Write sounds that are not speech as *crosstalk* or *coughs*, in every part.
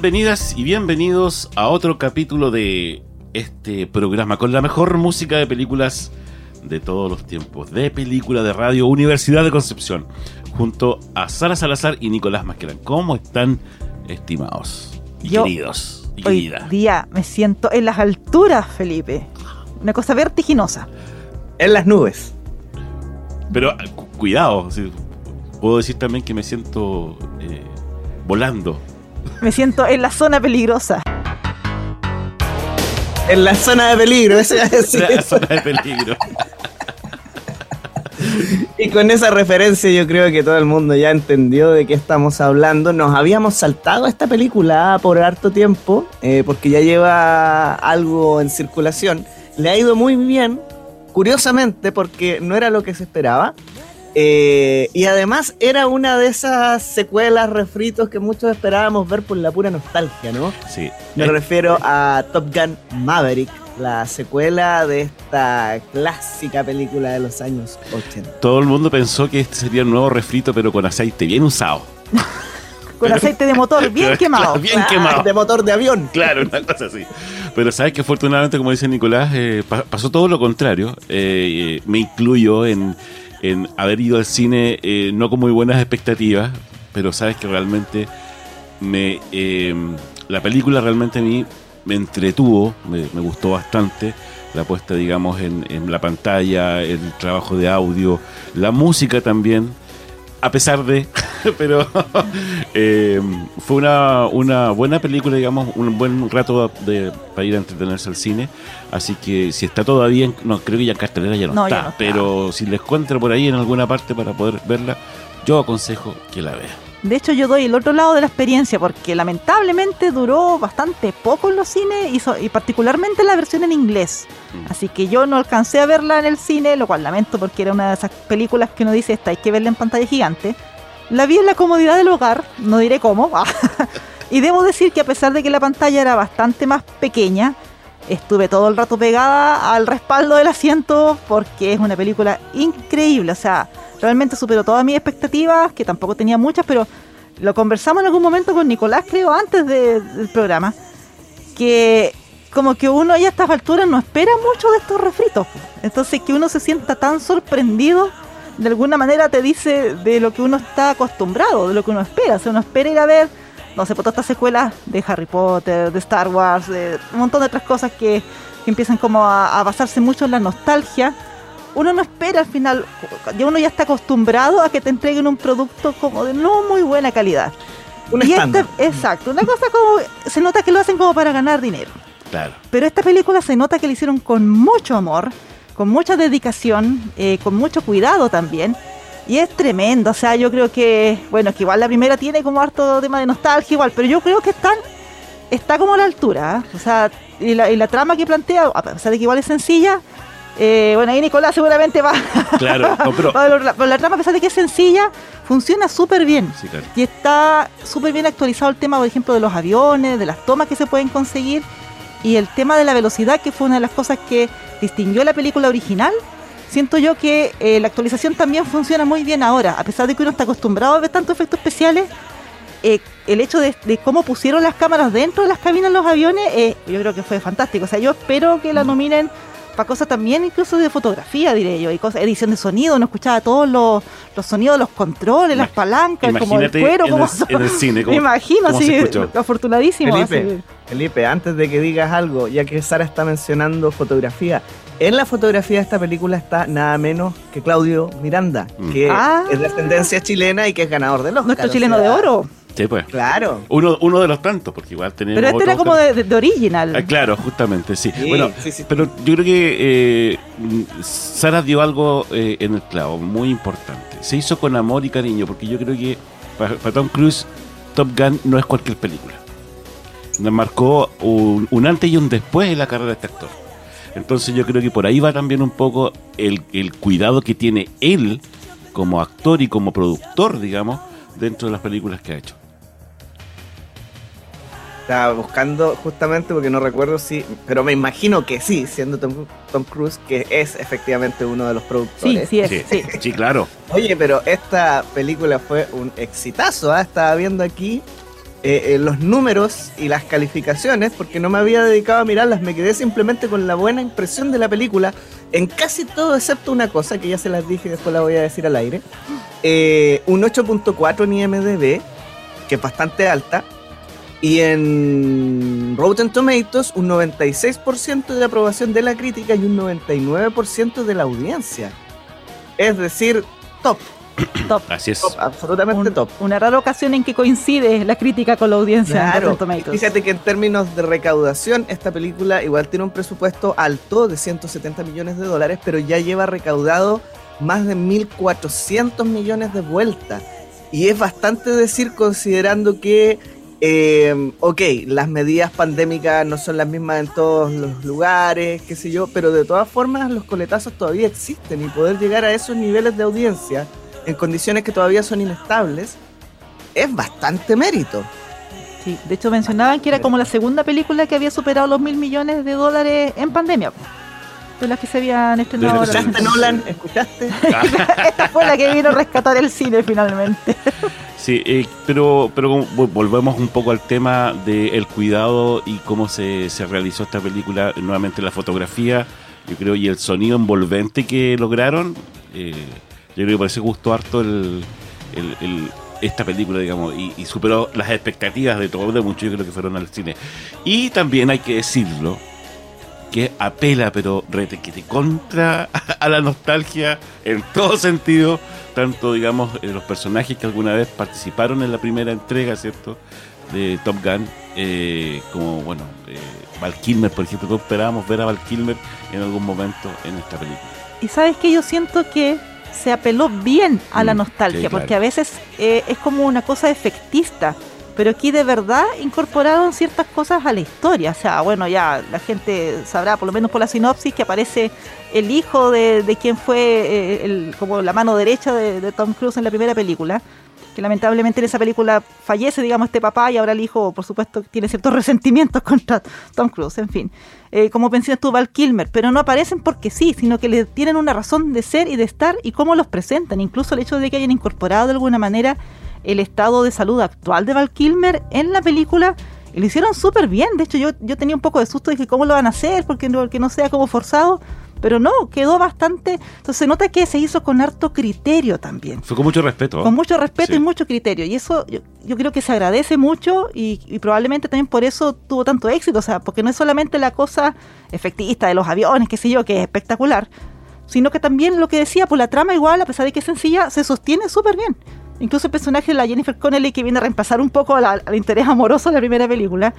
Bienvenidas y bienvenidos a otro capítulo de este programa con la mejor música de películas de todos los tiempos, de película de radio Universidad de Concepción, junto a Sara Salazar y Nicolás Masquerán. ¿Cómo están, estimados y Yo queridos y Hoy queridas? día me siento en las alturas, Felipe. Una cosa vertiginosa. En las nubes. Pero cu- cuidado, puedo decir también que me siento eh, volando. Me siento en la zona peligrosa. En la zona de peligro, eso iba a decir. La zona de peligro. Y con esa referencia yo creo que todo el mundo ya entendió de qué estamos hablando. Nos habíamos saltado esta película por harto tiempo, eh, porque ya lleva algo en circulación. Le ha ido muy bien, curiosamente, porque no era lo que se esperaba. Eh, y además era una de esas secuelas, refritos que muchos esperábamos ver por la pura nostalgia, ¿no? Sí. Me Eh, refiero a Top Gun Maverick, la secuela de esta clásica película de los años 80. todo el mundo pensó que este sería un nuevo refrito, pero con aceite bien usado. *laughs* Con aceite de motor *laughs* bien Claro, quemado. bien quemado. De motor de avión. *laughs* Claro, una cosa así. Pero sabes que afortunadamente, como dice Nicolás, eh, pa- pasó todo lo contrario. Eh, me incluyo en, en haber ido al cine eh, no con muy buenas expectativas, pero sabes que realmente me eh, la película realmente a mí me entretuvo, me, me gustó bastante. La puesta, digamos, en, en la pantalla, el trabajo de audio, la música también a pesar de, *laughs* pero *laughs* eh, fue una, una buena película, digamos, un buen rato de, para ir a entretenerse al cine. Así que si está todavía, en- no, creo que ya en cartelera ya no, No, está, ya no está. pero si la encuentro por ahí en alguna parte para poder verla, yo aconsejo que la vea. De hecho, yo doy el otro lado de la experiencia porque lamentablemente duró bastante poco en los cines y, so- y particularmente la versión en inglés. Mm. Así que yo no alcancé a verla en el cine, lo cual lamento porque era una de esas películas que uno dice, esta hay que verla en pantalla gigante. La vi en la comodidad del hogar, no diré cómo. *laughs* y debo decir que a pesar de que la pantalla era bastante más pequeña, estuve todo el rato pegada al respaldo del asiento porque es una película increíble. O sea, realmente superó todas mis expectativas, que tampoco tenía muchas, pero lo conversamos en algún momento con Nicolás, creo, antes de- del programa, que como que uno ya a estas alturas no espera mucho de estos refritos. Entonces que uno se sienta tan sorprendido, de alguna manera te dice de lo que uno está acostumbrado, de lo que uno espera. O sea, uno espera ir a ver, no sé, por todas estas secuelas de Harry Potter, de Star Wars, de un montón de otras cosas que, empiezan como a basarse mucho en la nostalgia. Uno no espera al final, ya uno ya está acostumbrado a que te entreguen un producto como de no muy buena calidad. Un Y esta- exacto, una cosa como, se nota que lo hacen como para ganar dinero. Claro. Pero esta película se nota que la hicieron con mucho amor, con mucha dedicación, eh, con mucho cuidado también. Y es tremendo, o sea, yo creo que, bueno, que igual la primera tiene como harto tema de nostalgia igual, pero yo creo que están, está como a la altura, ¿eh? o sea, y la, y la trama que plantea, a pesar de que igual es sencilla, eh, bueno, ahí Nicolás seguramente va, Claro, no, *laughs* pero- va a valorar- pero la trama a pesar de que es sencilla, funciona súper bien. Sí, claro. Y está súper bien actualizado el tema, por ejemplo, de los aviones, de las tomas que se pueden conseguir y el tema de la velocidad, que fue una de las cosas que distinguió la película original. Siento yo que eh, la actualización también funciona muy bien ahora, a pesar de que uno está acostumbrado a ver tantos efectos especiales. eh, el hecho de, de cómo pusieron las cámaras dentro de las cabinas de los aviones, eh, yo creo que fue fantástico. O sea, yo espero que la Mm. nominen para cosas también incluso de fotografía, diré yo, y cosas, edición de sonido, no escuchaba todos los, los sonidos, los controles, las palancas, como el cuero, en, como el, en el cine. me *laughs* cómo- imagino, cómo se así, afortunadísimo. Felipe. Felipe, antes de que digas algo, ya que Sara está mencionando fotografía, en la fotografía de esta película está nada menos que Claudio Miranda, Mm. que Ah. es de ascendencia chilena y que es ganador del Oscar. Nuestro o chileno sea, de oro. Sí, pues. Claro. Uno, uno de los tantos, porque igual tenemos. Pero este era como de, de- original. Ah, claro, justamente, sí. Sí, bueno, sí, sí. pero yo creo que eh, Sara dio algo eh, en el clavo muy importante. Se hizo con amor y cariño, porque yo creo que para, para Tom Cruise, Top Gun no es cualquier película. Nos marcó un, un antes y un después en la carrera de este actor. Entonces yo creo que por ahí va también un poco el, el cuidado que tiene él como actor y como productor, digamos, dentro de las películas que ha hecho. Estaba buscando justamente porque no recuerdo si, pero me imagino que sí, siendo Tom, Tom Cruise, que es efectivamente uno de los sí, productores. sí es, Sí, sí. sí, claro. Oye, pero esta película fue un exitazo, ¿ah? Estaba viendo aquí eh, eh, los números y las calificaciones, porque no me había dedicado a mirarlas, me quedé simplemente con la buena impresión de la película, en casi todo excepto una cosa, que ya se las dije y después la voy a decir al aire. Eh, un 8.4 en IMDB, que es bastante alta, y en Rotten Tomatoes un 96% de aprobación de la crítica y un 99% de la audiencia. Es decir, top, *coughs* Top. Así es. top, absolutamente Un- top. una rara ocasión en que coincide la crítica con la audiencia en Claro. Rotten Tomatoes. Fíjate que en términos de recaudación, esta película igual tiene un presupuesto alto de 170 millones de dólares, pero ya lleva recaudado más de 1.400 millones de vueltas. Y es bastante decir considerando que, eh, ok, las medidas pandémicas no son las mismas en todos los lugares, qué sé yo, pero de todas formas los coletazos todavía existen y poder llegar a esos niveles de audiencia en condiciones que todavía son inestables es bastante mérito. Sí, de hecho mencionaban que era como la segunda película que había superado los mil millones de dólares en pandemia. De las que se habían estrenado. ¿Escuchaste. Nolan? ¿Escuchaste? *laughs* Esta fue la que vino a rescatar el cine finalmente. Sí, eh, pero, pero volvemos un poco al tema del cuidado y cómo se, se realizó esta película, nuevamente la fotografía, yo creo, y el sonido envolvente que lograron. eh, yo creo que por eso gustó harto el, el- el- esta película, digamos, y, y superó las expectativas de todos, de muchos, yo creo que fueron al cine. Y también hay que decirlo, que apela, pero rete, que te contra *laughs* a la nostalgia en todo sentido, tanto, digamos, los personajes que alguna vez participaron en la primera entrega, ¿cierto? De Top Gun, eh, como, bueno, eh, Val Kilmer, por ejemplo, todos esperábamos ver a Val Kilmer en algún momento en esta película. Y sabes que yo siento que se apeló bien a la Mm, nostalgia, sí, claro. porque a veces eh, es como una cosa efectista, pero aquí de verdad incorporaron ciertas cosas a la historia. O sea, bueno, ya la gente sabrá, por lo menos por la sinopsis, que aparece el hijo de, de quien fue eh, el, como la mano derecha de, Tom Cruise en la primera película. Que lamentablemente en esa película fallece, digamos, este papá y ahora el hijo, por supuesto, tiene ciertos *laughs* resentimientos contra Tom Cruise, en fin. Eh, como mencionas tú, Val Kilmer, pero no aparecen porque sí, sino que le tienen una razón de ser y de estar y cómo los presentan. Incluso el hecho de que hayan incorporado de alguna manera el estado de salud actual de Val Kilmer en la película, y lo hicieron súper bien. De hecho, yo, yo tenía un poco de susto, dije, ¿cómo lo van a hacer? Porque no, no sea como forzado. Pero no, quedó bastante. Entonces se nota que se hizo con harto criterio también. Fue con mucho respeto. Con mucho respeto Sí. y mucho criterio. Y eso yo, yo creo que se agradece mucho y, y probablemente también por eso tuvo tanto éxito. O sea, porque no es solamente la cosa efectista de los aviones, qué sé yo, que es espectacular, sino que también lo que decía, pues la trama igual, a pesar de que es sencilla, se sostiene súper bien. Incluso el personaje de la Jennifer Connelly, que viene a reemplazar un poco la- al interés amoroso de la primera película,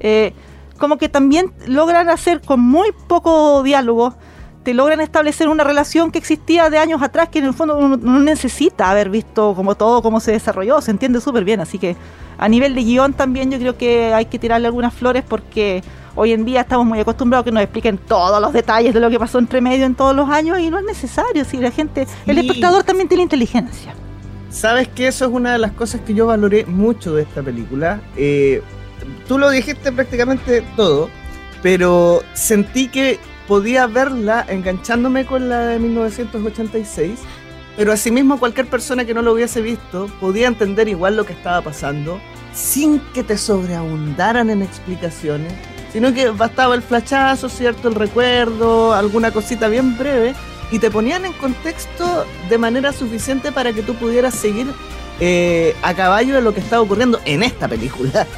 eh, como que también logran hacer con muy poco diálogo, te logran establecer una relación que existía de años atrás, que en el fondo uno no necesita haber visto como todo, cómo se desarrolló, se entiende súper bien. Así que a nivel de guion también yo creo que hay que tirarle algunas flores porque hoy en día estamos muy acostumbrados a que nos expliquen todos los detalles de lo que pasó entre medio en todos los años y no es necesario. Si la gente, el Sí. espectador también tiene inteligencia. Sabes que eso es una de las cosas que yo valoré mucho de esta película. Eh, tú lo dijiste prácticamente todo, pero sentí que podía verla enganchándome con la de 1986, pero asimismo cualquier persona que no lo hubiese visto podía entender igual lo que estaba pasando sin que te sobreabundaran en explicaciones, sino que bastaba el flachazo, ¿cierto? El recuerdo, alguna cosita bien breve, y te ponían en contexto de manera suficiente para que tú pudieras seguir eh, a caballo de lo que estaba ocurriendo en esta película. *laughs*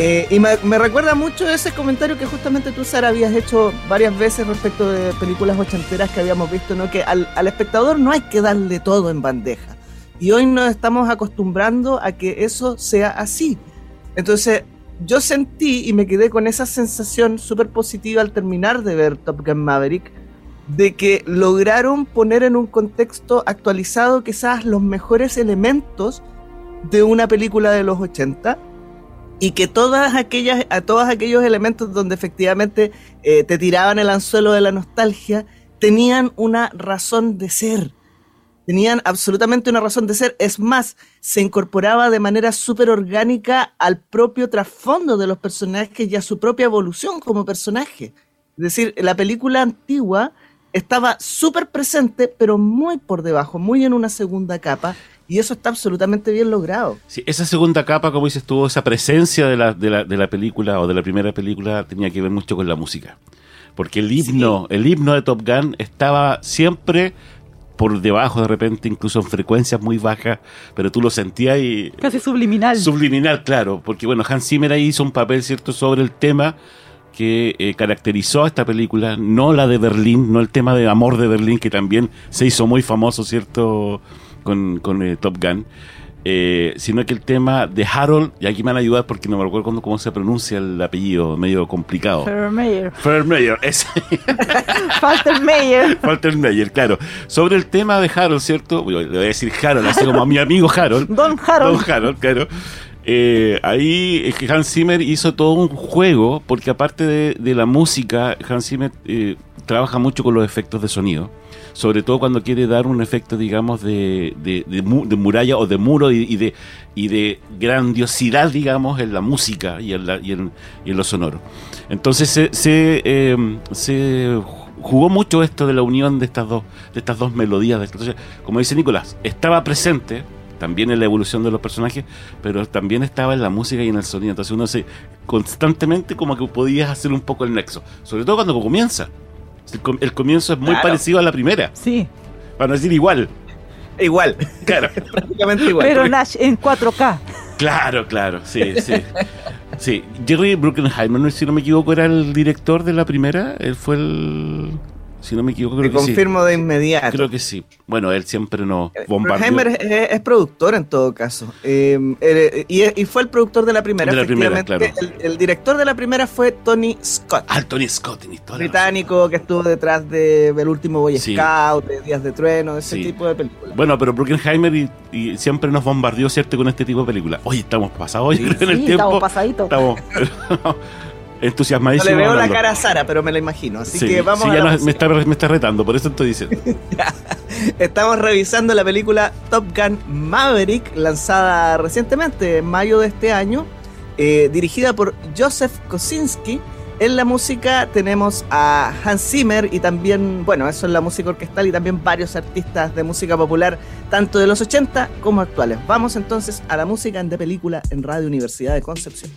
Eh, y me, recuerda mucho ese comentario que justamente tú, Sara, habías hecho varias veces respecto de películas ochenteras que habíamos visto, ¿no? Que al, al espectador no hay que darle todo en bandeja. Y hoy nos estamos acostumbrando a que eso sea así. Entonces, yo sentí y me quedé con esa sensación súper positiva al terminar de ver Top Gun Maverick, de que lograron poner en un contexto actualizado quizás los mejores elementos de una película de los 80 y que todas aquellas, a todos aquellos elementos donde efectivamente eh, te tiraban el anzuelo de la nostalgia, tenían una razón de ser. Tenían absolutamente una razón de ser. Es más, se incorporaba de manera súper orgánica al propio trasfondo de los personajes y a su propia evolución como personaje. Es decir, la película antigua estaba súper presente, pero muy por debajo, muy en una segunda capa, y eso está absolutamente bien logrado. Sí, esa segunda capa, como dices tú, esa presencia de la, de la, de la película o de la primera película tenía que ver mucho con la música. Porque el himno, el himno de Top Gun estaba siempre por debajo de repente, incluso en frecuencias muy bajas, pero tú lo sentías y... Casi subliminal. Subliminal, claro, porque bueno, Hans Zimmer ahí hizo un papel, ¿cierto?, sobre el tema que eh, caracterizó a esta película, no la de Berlín, no el tema de amor de Berlín, que también se hizo muy famoso, ¿cierto?, con, eh, Top Gun, eh, sino que el tema de Harold, y aquí me van a ayudar porque no me recuerdo cómo, se pronuncia el apellido, medio complicado. Vermeer. Vermeer, ese. *laughs* Faltermeyer. Faltermeyer, claro. Sobre el tema de Harold, ¿cierto? Le voy a decir Harold, así como a mi amigo Harold. Don Harold. Don Harold, claro. Eh, ahí Hans Zimmer hizo todo un juego, porque aparte de, la música, Hans Zimmer trabaja mucho con los efectos de sonido sobre todo cuando quiere dar un efecto, digamos, de, de, muralla o de muro y, de, y de grandiosidad, digamos, en la música y en, la, y en, lo sonoro. Entonces se, se, em, se, jugó mucho esto de la unión de estas dos, de estas dos melodías. Entonces, como dice Nicolás, estaba presente también en la evolución de los personajes, pero también estaba en la música y en el sonido. Entonces uno se constantemente como que podías hacer un poco el nexo, sobre todo cuando comienza. El, comienzo es muy parecido a la primera. Sí. Para no decir igual. Igual. Claro. *laughs* Prácticamente igual. Pero Nash en 4K. Claro, claro, sí, sí. Sí, Jerry Bruckenheimer, si no me equivoco, era el director de la primera. Él fue el. Si no me equivoco, creo Te confirmo de inmediato. Creo que sí. Bueno, él siempre nos eh, bombardeó. Heimer es, productor en todo caso. Em, y, fue el productor de la primera. De la primera, claro. el, director de la primera fue Tony Scott. Ah, Tony Scott, en historia. Británico que estuvo detrás de El último Boy Scout, de Días de Trueno, ese tipo de películas. Bueno, pero Bruckenheimer y, siempre nos bombardeó, ¿cierto?, con este tipo de películas. Oye, estamos pasados hoy en el tiempo. Estamos pasaditos. Estamos. *laughs* entusiasmadísimo. No le veo la cara a Sara, pero me la imagino. Así que vamos sí, ya me, está, me está retando, por eso estoy diciendo. *laughs* Estamos revisando la película Top Gun Maverick, lanzada recientemente, en mayo de este año, eh, dirigida por Joseph Kosinski. En la música tenemos a Hans Zimmer y también, bueno, eso es la música orquestal y también varios artistas de música popular, tanto de los 80 como actuales. Vamos entonces a la música de película en Radio Universidad de Concepción.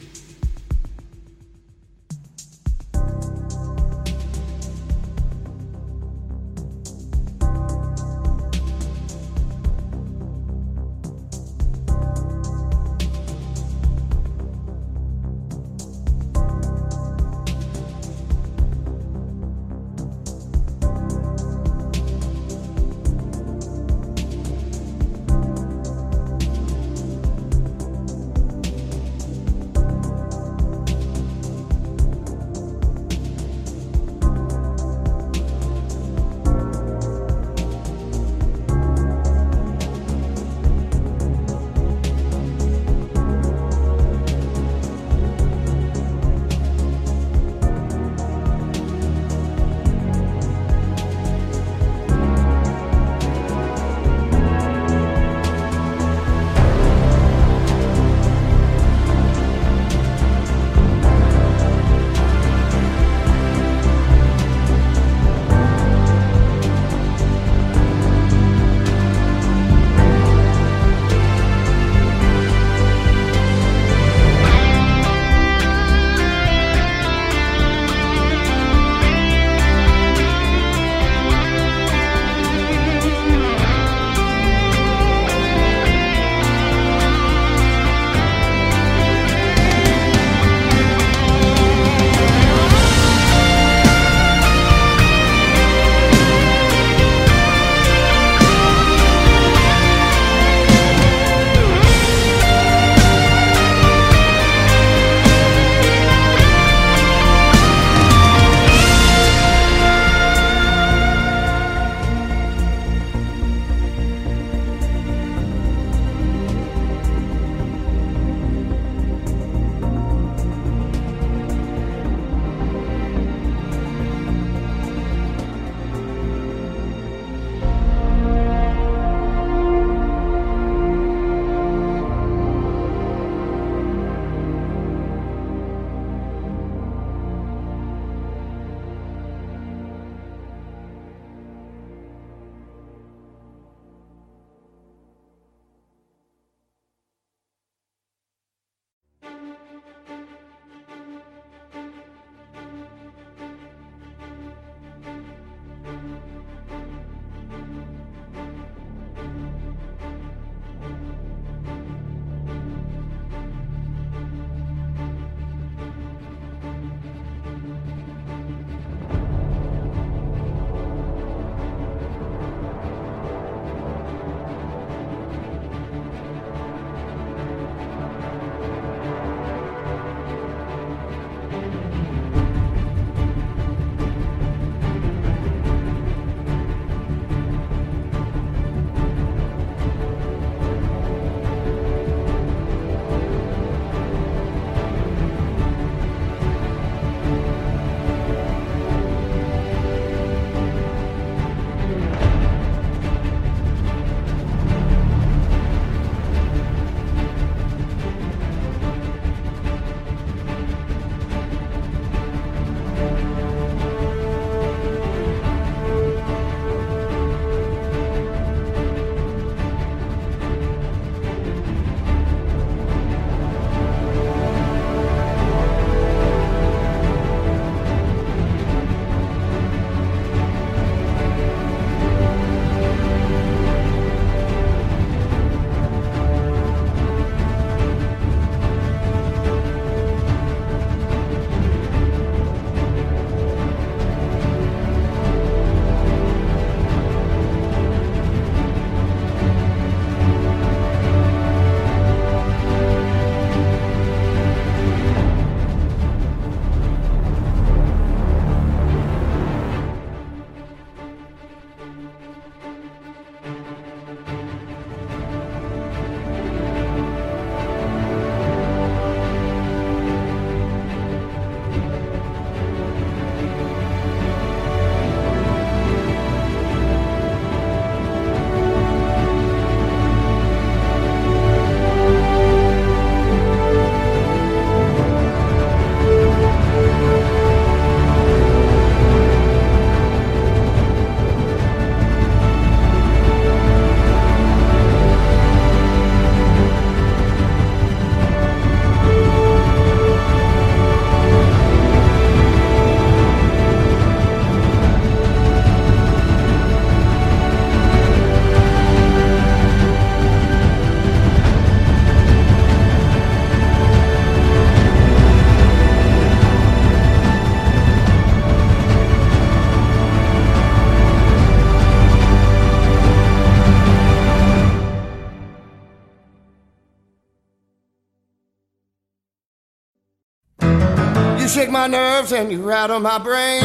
My nerves and you rattle my brain.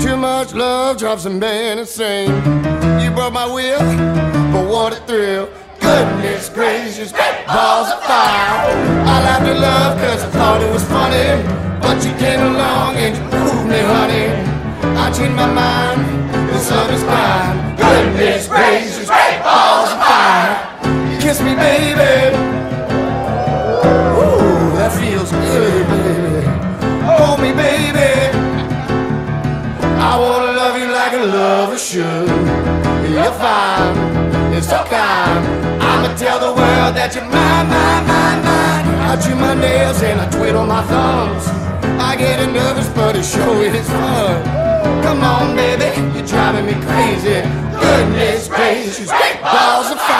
Too much love drives a man insane. You broke my will, but what a thrill. Goodness gracious, balls of fire. I laughed at love cause I thought it was funny. But you came along and you proved me, honey. I changed my mind, this love is mine. Goodness gracious, balls of fire. Kiss me, baby. Fine, it's so kind. I'ma tell the world that you're mine, mine, mine, mine. I chew my nails and I twiddle my thumbs. I get a nervous, but it sure is fun. Come on, baby, you're driving me crazy. Goodness gracious, balls of fire.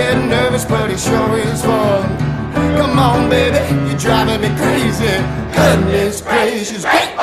I get nervous, but it sure is fun. Come on, baby, you're driving me crazy. Goodness gracious, great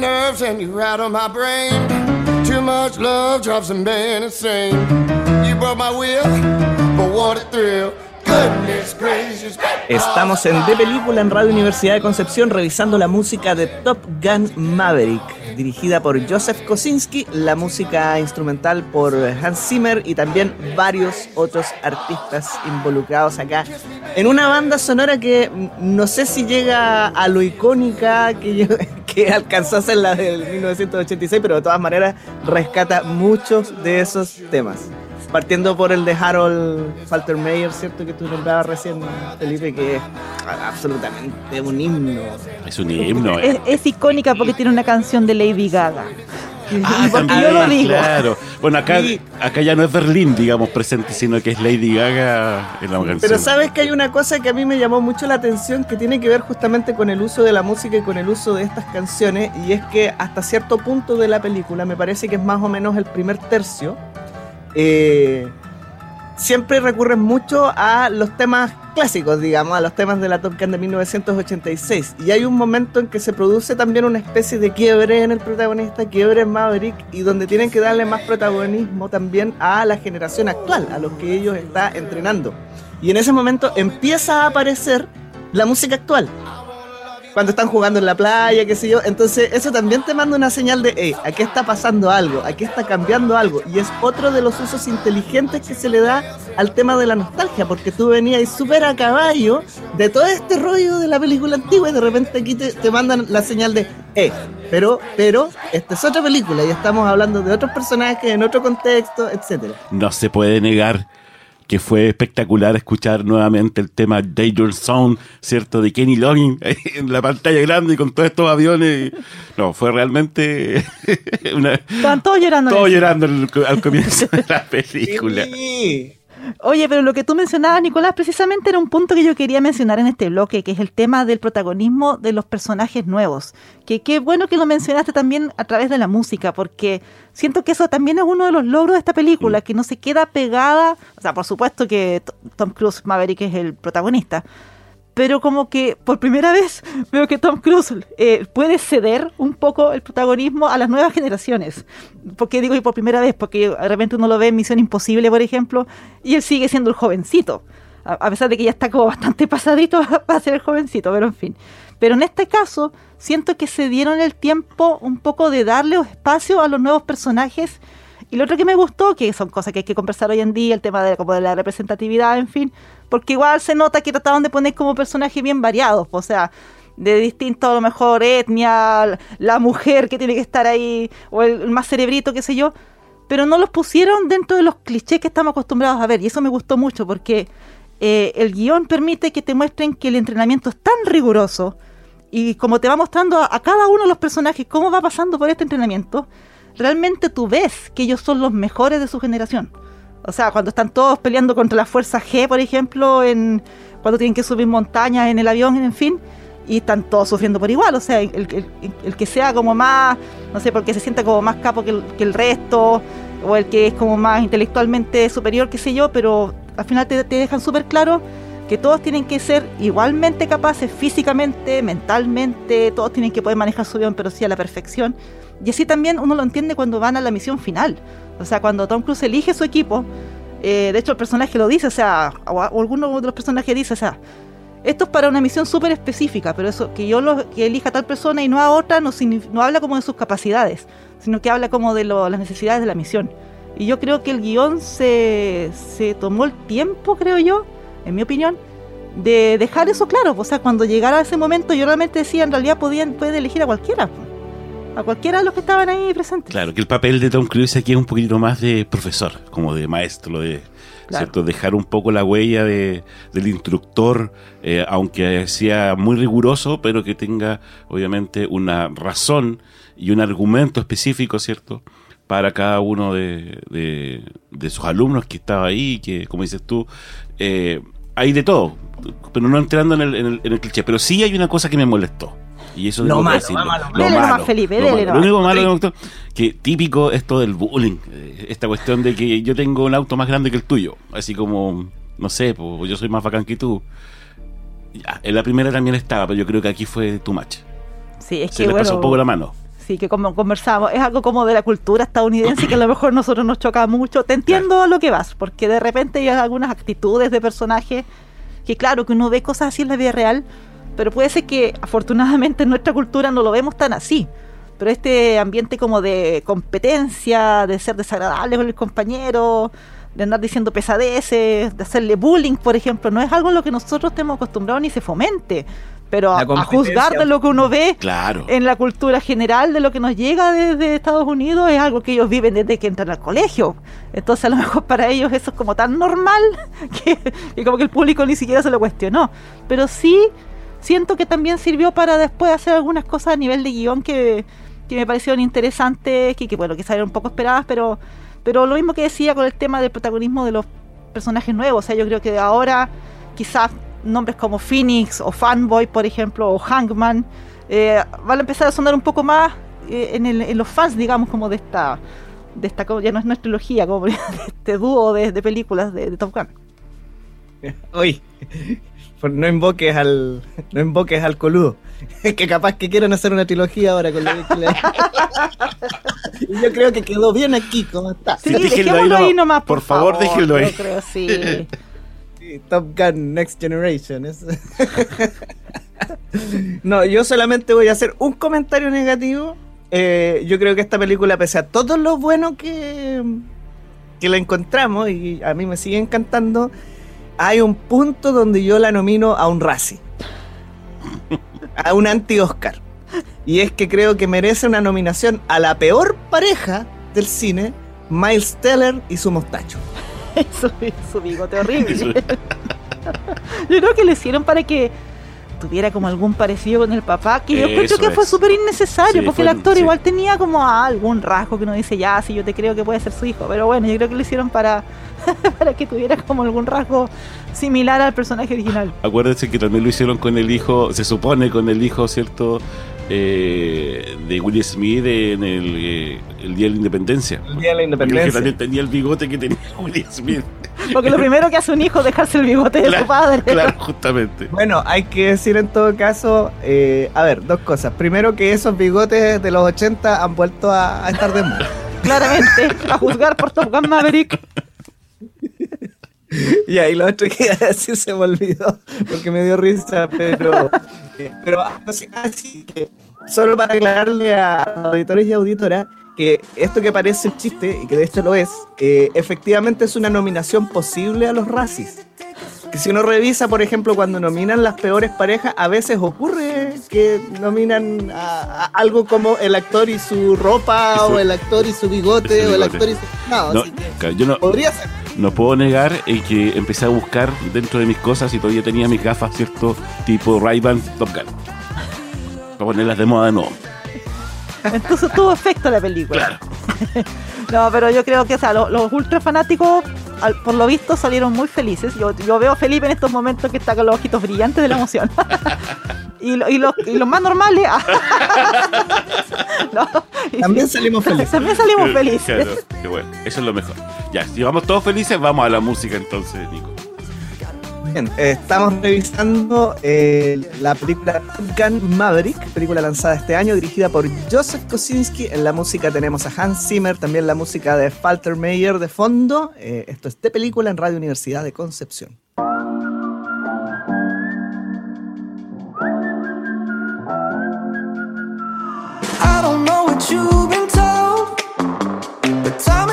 and you rattle my brain. Too much love. You my will, but what. Estamos en De Película en Radio Universidad de Concepción revisando la música de Top Gun Maverick, dirigida por Joseph Kosinski, la música instrumental por Hans Zimmer y también varios otros artistas involucrados acá en una banda sonora que no sé si llega a lo icónica que, yo- que alcanzó a ser la del 1986, pero de todas maneras rescata muchos de esos temas. Partiendo por el de Harold Faltermeyer, ¿cierto? Que tú nombrabas recién, Felipe, que es absolutamente un himno. Es un himno. Es, eh. es icónica porque tiene una canción de Lady Gaga. Ah, también, yo lo digo. Claro. Bueno, acá, Y- acá ya no es Berlín, digamos, presente, sino que es Lady Gaga en la canción. Pero sabes que hay una cosa que a mí me llamó mucho la atención que tiene que ver justamente con el uso de la música y con el uso de estas canciones y es que hasta cierto punto de la película, me parece que es más o menos el primer tercio, eh, siempre recurren mucho a los temas clásicos, digamos, a los temas de la Top Gun de 1986. Y hay un momento en que se produce también una especie de quiebre en el protagonista, quiebre en Maverick, y donde tienen que darle más protagonismo también a la generación actual, a los que ellos están entrenando. Y en ese momento empieza a aparecer la música actual. Cuando están jugando en la playa, qué sé yo. Entonces, eso también te manda una señal de, hey, aquí está pasando algo, aquí está cambiando algo. Y es otro de los usos inteligentes que se le da al tema de la nostalgia, porque tú venías súper a caballo de todo este rollo de la película antigua y de repente aquí te, te mandan la señal de, eh, pero, pero, esta es otra película y estamos hablando de otros personajes en otro contexto, etcétera. No se puede negar que fue espectacular escuchar nuevamente el tema Danger Zone, ¿cierto? De Kenny Loggins *laughs* en la pantalla grande y con todos estos aviones. No, fue realmente *laughs* una, Estaban todos llorando. llorando al, al comienzo de la *laughs* película. Sí. Oye, pero lo que tú mencionabas, Nicolás, precisamente era un punto que yo quería mencionar en este bloque, que es el tema del protagonismo de los personajes nuevos. Que qué bueno que lo mencionaste también a través de la música, porque siento que eso también es uno de los logros de esta película, que no se queda pegada, o sea, por supuesto que Tom Cruise Maverick es el protagonista, pero como que por primera vez *laughs* veo que Tom Cruise eh, puede ceder un poco el protagonismo a las nuevas generaciones. ¿Por qué digo y por primera vez? Porque de repente uno lo ve en Misión Imposible, por ejemplo, y él sigue siendo el jovencito. A, a pesar de que ya está como *laughs* bastante pasadito *laughs* para ser el jovencito, pero en fin. Pero en este caso, siento que se dieron el tiempo un poco de darle espacio a los nuevos personajes. Y lo otro que me gustó, que son cosas que hay que conversar hoy en día, el tema de, como de la representatividad, en fin, porque igual se nota que trataban de poner como personajes bien variados, o sea, de distinto a lo mejor etnia, la mujer que tiene que estar ahí, o el, más cerebrito, qué sé yo, pero no los pusieron dentro de los clichés que estamos acostumbrados a ver, y eso me gustó mucho porque eh, el guion permite que te muestren que el entrenamiento es tan riguroso, y como te va mostrando a cada uno de los personajes cómo va pasando por este entrenamiento, realmente tú ves que ellos son los mejores de su generación. O sea, cuando están todos peleando contra la fuerza G, por ejemplo, en cuando tienen que subir montañas en el avión, en fin, y están todos sufriendo por igual. O sea, el, el- el que sea como más, no sé, porque se sienta como más capo que el, que el resto, o el que es como más intelectualmente superior, qué sé yo, pero al final te, te dejan súper claro que todos tienen que ser igualmente capaces físicamente, mentalmente, todos tienen que poder manejar su avión, pero sí a la perfección. Y así también uno lo entiende cuando van a la misión final. O sea, cuando Tom Cruise elige su equipo, eh, de hecho el personaje lo dice, o sea, o, o alguno de los personajes dice, o sea, esto es para una misión súper específica, pero eso que yo lo, que elija a tal persona y no a otra no, no habla como de sus capacidades, sino que habla como de lo- las necesidades de la misión. Y yo creo que el guion se, se tomó el tiempo, creo yo, en mi opinión, de dejar eso claro. O sea, cuando llegara ese momento, yo realmente decía, en realidad podían, pueden elegir a cualquiera. A cualquiera de los que estaban ahí presentes. Claro, que el papel de Tom Cruise aquí es un poquito más de profesor, como de maestro, de Claro. ¿cierto? dejar un poco la huella de, del instructor, eh, aunque sea muy riguroso, pero que tenga obviamente una razón y un argumento específico, ¿cierto? Para cada uno de, de- de sus alumnos que estaba ahí, que como dices tú, eh, hay de todo, pero no entrando en el, en el- en el cliché. Pero sí hay una cosa que me molestó. Y eso Lo malo, decirlo. a lo Lo Dele nomás, malo, Felipe, lo malo. Lo único malo que me gustó, que típico esto del bullying, eh, esta cuestión de que yo tengo un auto más grande que el tuyo, así como, no sé, pues, yo soy más bacán que tú. Ya, en la primera también estaba, pero yo creo que aquí fue too much. Sí, es Se que les pasa bueno, un poco la mano. Sí, que como conversamos, es algo como de la cultura estadounidense que a lo mejor a nosotros nos choca mucho. Te entiendo a lo que vas, porque de repente hay algunas actitudes de personajes que claro, que uno ve cosas así en la vida real, pero puede ser que afortunadamente en nuestra cultura no lo vemos tan así. Pero este ambiente como de competencia, de ser desagradable con el compañero, de andar diciendo pesadeces, de hacerle bullying, por ejemplo, no es algo a lo que nosotros estemos acostumbrados ni se fomente. Pero a, juzgar de lo que uno ve Claro. en la cultura general de lo que nos llega desde Estados Unidos es algo que ellos viven desde que entran al colegio. Entonces a lo mejor para ellos eso es como tan normal *laughs* que, que como que el público ni siquiera se lo cuestionó. Pero sí siento que también sirvió para después hacer algunas cosas a nivel de guion que, que me parecieron interesantes, que, que bueno, que salieron un poco esperadas, pero, pero lo mismo que decía con el tema del protagonismo de los personajes nuevos. O sea, yo creo que ahora quizás nombres como Phoenix o Fanboy, por ejemplo, o Hangman, eh, van a empezar a sonar un poco más eh, en, el- en los fans, digamos, como de esta, de esta, ya no es nuestra trilogía, como *laughs* de este dúo de, de películas de, de Top Gun. *laughs* Oye, por- no invoques al no invoques al coludo. *laughs* Que capaz que quieran hacer una trilogía ahora con la yo creo que quedó bien aquí como está. Sí, Sí, déjenlo ahí nomás. Por favor, déjenlo ahí. Yo creo, sí. Top Gun Next Generation. es- *laughs* no, yo solamente voy a hacer un comentario negativo. Eh, yo creo que esta película, pese a todo lo bueno que, que la encontramos y a mí me sigue encantando, hay un punto donde yo la nomino a un Razzie. A un anti-Oscar. Y es que creo que merece una nominación a la peor pareja del cine, Miles Teller y su mostacho. *laughs* su, su bigote horrible. *laughs* yo creo que lo hicieron para que tuviera como algún parecido con el papá, que yo creo que fue súper innecesario, Sí, porque fue- el actor sí. igual tenía como algún rasgo que uno dice, ya, sí, yo te creo que puede ser su hijo, pero bueno, yo creo que lo hicieron para, *laughs* para que tuviera como algún rasgo similar al personaje original. Acuérdense que también lo hicieron con el hijo, se supone con el hijo, ¿cierto? Eh, de Will Smith en el, eh, el Día de la Independencia. El Día de la Porque Independencia. también tenía el bigote que tenía *laughs* Will Smith. Porque lo primero que hace un hijo es dejarse el bigote de su padre. claro, justamente. Bueno, hay que decir en todo caso, eh, a ver, dos cosas. Primero que esos bigotes de los 80 han vuelto a, a estar de moda. Claramente, a juzgar por Top Gun Maverick. *laughs* y ahí lo otro que iba a decir se me olvidó porque me dio risa, pero, eh, pero así, así que solo para aclararle a auditores y auditoras que esto que parece un chiste, y que de hecho lo es, eh, efectivamente es una nominación posible a los Razzies. Que si uno revisa, por ejemplo, cuando nominan las peores parejas, a veces ocurre que nominan a, a algo como el actor y su ropa, Y su- o el actor y su bigote, y su o el actor y su... No, No, así que yo no, podría ser. No puedo negar eh, que empecé a buscar dentro de mis cosas y todavía tenía mis gafas, ¿cierto? Tipo Ray-Ban Top Gun. Para ponerlas de moda, no. Entonces tuvo efecto la película. Claro. *laughs* No, pero yo creo que o sea, los, los ultra fanáticos, al- por lo visto, salieron muy felices. Yo, yo veo a Felipe en estos momentos que está con los ojitos brillantes de la emoción. *laughs* y, lo- y los, y los más normales. *laughs* no, y- También salimos felices. También salimos felices. Claro, qué bueno, eso es lo mejor. Ya, si vamos todos felices, vamos a la música entonces, Nico. Bien, eh, estamos revisando eh, la película Top Gun Maverick, película lanzada este año, dirigida por Joseph Kosinski. En la música tenemos a Hans Zimmer, también la música de Faltermeyer de fondo. Eh, esto es de película en Radio Universidad de Concepción. I don't know what you've been told, but time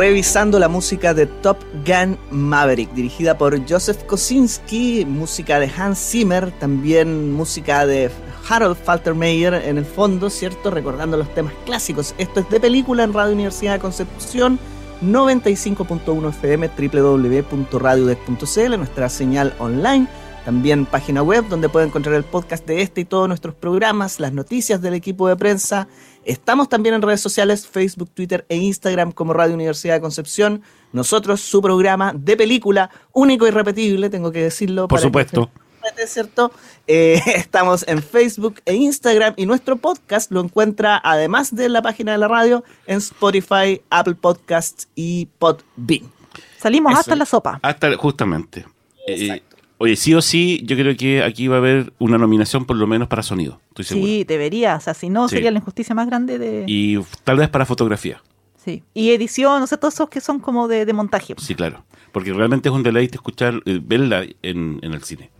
revisando la música de Top Gun Maverick, dirigida por Joseph Kosinski, música de Hans Zimmer, también música de Harold Faltermeyer en el fondo, ¿cierto? Recordando los temas clásicos. Esto es de película en Radio Universidad de Concepción, 95.1 FM, www.radiodec.cl, nuestra señal online. También página web donde pueden encontrar el podcast de este y todos nuestros programas, las noticias del equipo de prensa. Estamos también en redes sociales, Facebook, Twitter e Instagram como Radio Universidad de Concepción. Nosotros, su programa de película, único y repetible, tengo que decirlo. Por para que supuesto. respete, ¿cierto? Eh, *laughs* estamos en Facebook e Instagram y nuestro podcast lo encuentra, además de la página de la radio, en Spotify, Apple Podcasts y Podbean. Salimos Eso. hasta la sopa. Hasta justamente. Eh. Oye, sí o sí, yo creo que aquí va a haber una nominación por lo menos para sonido. Estoy seguro. Sí, debería. O sea, si no, Sí. sería la injusticia más grande de. Y tal vez para fotografía. Sí. Y edición, o sea, todos esos que son como de, de montaje. Sí, claro. Porque realmente es un deleite escuchar, eh, verla en, en el cine.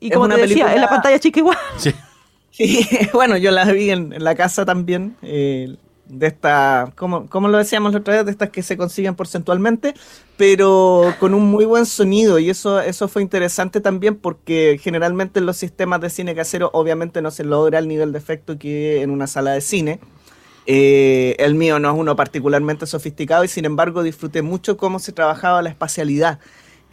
Y como una te decía, película- en la pantalla chica igual. Sí. *laughs* Y *laughs* bueno, yo la vi en, en la casa también, eh, de esta, como, como lo decíamos la otra vez, de estas que se consiguen porcentualmente, pero con un muy buen sonido y eso, eso fue interesante también porque generalmente en los sistemas de cine casero obviamente no se logra el nivel de efecto que en una sala de cine. Eh, el mío no es uno particularmente sofisticado y sin embargo disfruté mucho cómo se trabajaba la espacialidad.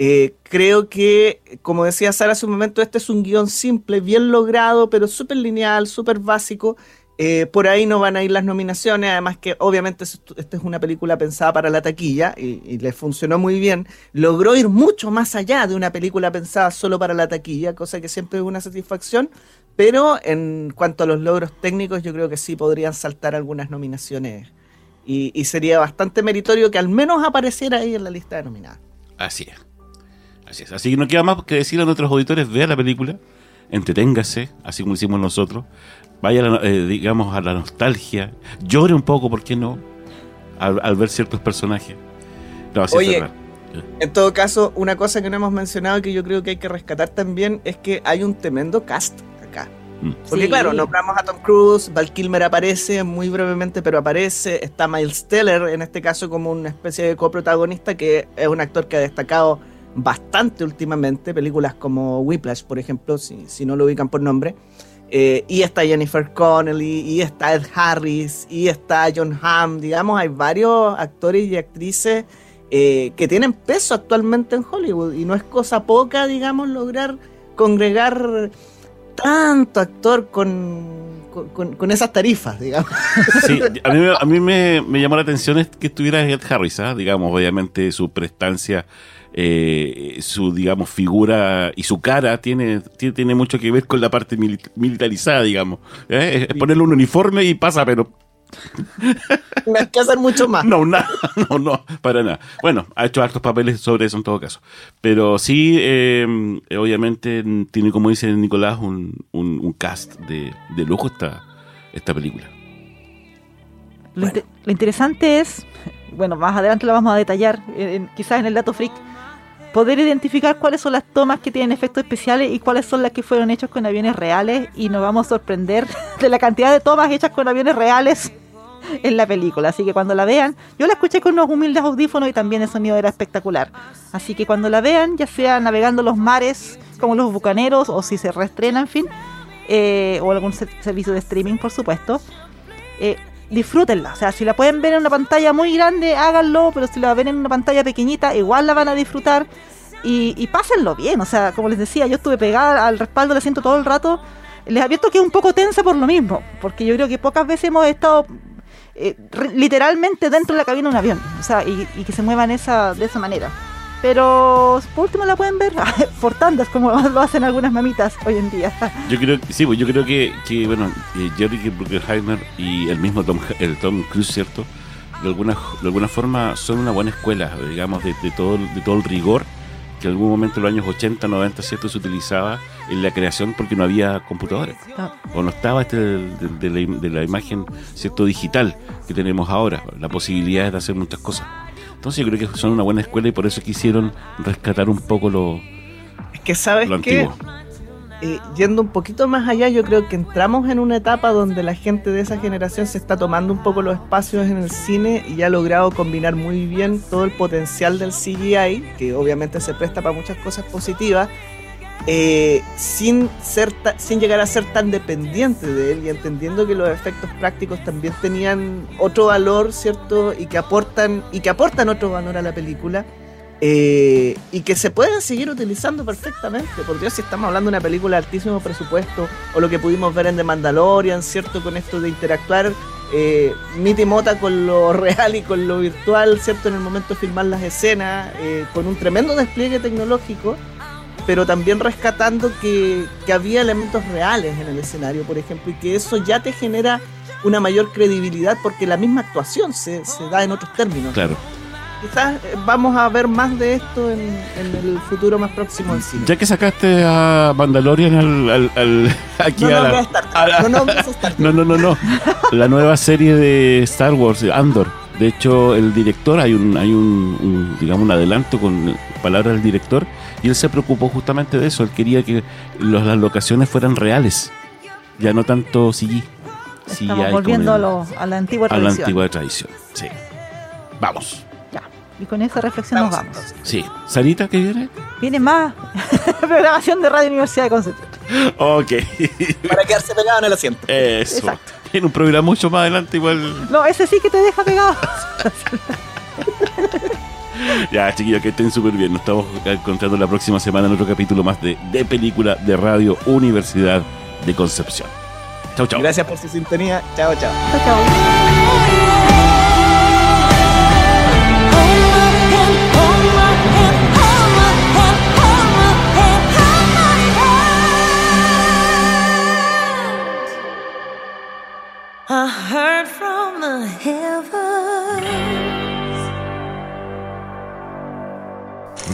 Eh, creo que, como decía Sara hace un momento, este es un guion simple, bien logrado, pero súper lineal, súper básico. Eh, por ahí no van a ir las nominaciones, además que obviamente esta es una película pensada para la taquilla y, y le funcionó muy bien. Logró ir mucho más allá de una película pensada solo para la taquilla, cosa que siempre es una satisfacción. Pero en cuanto a los logros técnicos, yo creo que sí podrían saltar algunas nominaciones y, y sería bastante meritorio que al menos apareciera ahí en la lista de nominadas. Así es. Así es. Así que no queda más que decirle a nuestros auditores, vea la película, entreténgase, así como hicimos nosotros, vaya, eh, digamos, a la nostalgia, llore un poco, ¿por qué no? Al, al ver ciertos personajes. No, así es Oye, verdad. En todo caso, una cosa que no hemos mencionado y que yo creo que hay que rescatar también es que hay un tremendo cast acá. Mm. Porque Sí. claro, nombramos a Tom Cruise, Val Kilmer aparece muy brevemente, pero aparece. Está Miles Teller, en este caso como una especie de coprotagonista, que es un actor que ha destacado bastante últimamente. Películas como Whiplash, por ejemplo, si, si no lo ubican por nombre. Eh, y está Jennifer Connelly, y está Ed Harris, y está John Hamm. Digamos, hay varios actores y actrices eh, que tienen peso actualmente en Hollywood. Y no es cosa poca, digamos, lograr congregar tanto actor con, con, con- esas tarifas, digamos. *laughs* Sí, a mí, a mí me, me llamó la atención que estuviera Ed Harris, ¿ah? digamos, obviamente su prestancia, eh, su, digamos, figura y su cara tiene, tiene, tiene mucho que ver con la parte mili- militarizada, digamos. ¿eh? Es ponerle un uniforme y pasa, pero No *laughs* hay que hacer mucho más. *laughs* no, nada, *laughs* no, no, para nada. Bueno, ha hecho hartos papeles sobre eso en todo caso. Pero sí, eh, obviamente tiene, como dice Nicolás, un, un, un cast de, de lujo esta, esta película. Lo interesante es, bueno, más adelante lo vamos a detallar, en- en- quizás en el dato freak, poder identificar cuáles son las tomas que tienen efectos especiales y cuáles son las que fueron hechas con aviones reales y nos vamos a sorprender *laughs* de la cantidad de tomas hechas con aviones reales *laughs* en la película. Así que cuando la vean, yo la escuché con unos humildes audífonos y también el sonido era espectacular. Así que cuando la vean, ya sea navegando los mares como los bucaneros o si se reestrena, en fin, eh, o algún ser- servicio de streaming, por supuesto, eh, disfrútenla. O sea, si la pueden ver en una pantalla muy grande, háganlo, pero si la ven en una pantalla pequeñita, igual la van a disfrutar y, y pásenlo bien. O sea, como les decía, yo estuve pegada al respaldo del asiento todo el rato. Les advierto que es un poco tensa por lo mismo, porque yo creo que pocas veces hemos estado eh, literalmente dentro de la cabina de un avión, o sea, y, y que se muevan esa, de esa manera. Pero por último la pueden ver *laughs* por tandas, como *laughs* lo hacen algunas mamitas hoy en día. *laughs* Yo creo sí, pues yo creo que, que bueno, eh, Jerry Bruckheimer y el mismo Tom, el Tom Cruise, ¿cierto? De alguna, de alguna forma son una buena escuela, digamos, de, de todo, de todo el rigor que en algún momento en los años 80, 90, ¿cierto? Se utilizaba en la creación porque no había computadores. Ah, O no estaba este de, de- de la, de la imagen, ¿cierto? Digital que tenemos ahora, la posibilidad de hacer muchas cosas. Entonces yo creo que son una buena escuela y por eso quisieron rescatar un poco lo, Es que sabes lo que antiguo. eh, yendo un poquito más allá, yo creo que entramos en una etapa donde la gente de esa generación se está tomando un poco los espacios en el cine y ha logrado combinar muy bien todo el potencial del CGI, que obviamente se presta para muchas cosas positivas, eh, sin, ser sin llegar a ser tan dependiente de él y entendiendo que los efectos prácticos también tenían otro valor, ¿cierto? Y que aportan, y que aportan otro valor a la película. Eh, y que se pueden seguir utilizando perfectamente. Por Dios, si estamos hablando de una película de altísimo presupuesto, o lo que pudimos ver en The Mandalorian, ¿cierto? Con esto de interactuar eh, Miti Mota con lo *laughs* real y con lo virtual, ¿cierto? En el momento de filmar las escenas, eh, con un tremendo despliegue tecnológico, pero también rescatando que, que había elementos reales en el escenario, por ejemplo, y que eso ya te genera una mayor credibilidad porque la misma actuación se, se da en otros términos. Claro. Quizás eh, vamos a ver más de esto en, en el futuro más próximo del cine. Ya que sacaste a Mandalorian al, al- al- *laughs* aquí No a la, a Star Trek, a la- no a Star *laughs* no, no, no, no. La nueva serie de Star Wars, Andor. De hecho, el director, hay un, hay un, un, digamos, un adelanto con palabras del director, y él se preocupó justamente de eso. Él quería que los- las locaciones fueran reales, ya no tanto CGI. CGI Estamos con volviendo el- a, lo- a la antigua a la tradición. antigua tradición. Sí. Vamos. Ya. Y con esa reflexión nos vamos. Sí. ¿Sarita qué viene? Viene más *laughs* programación de Radio Universidad de Concepción. Ok. Para quedarse pegado en el asiento. Eso. Exacto. En un programa mucho más adelante igual. No, ese sí que te deja pegado. *laughs* Ya, chiquillos, que estén súper bien. Nos estamos encontrando la próxima semana en otro capítulo más de, de película de Radio Universidad de Concepción. Chau, chau. Gracias por su sintonía. Chao, chao. Chao, chao.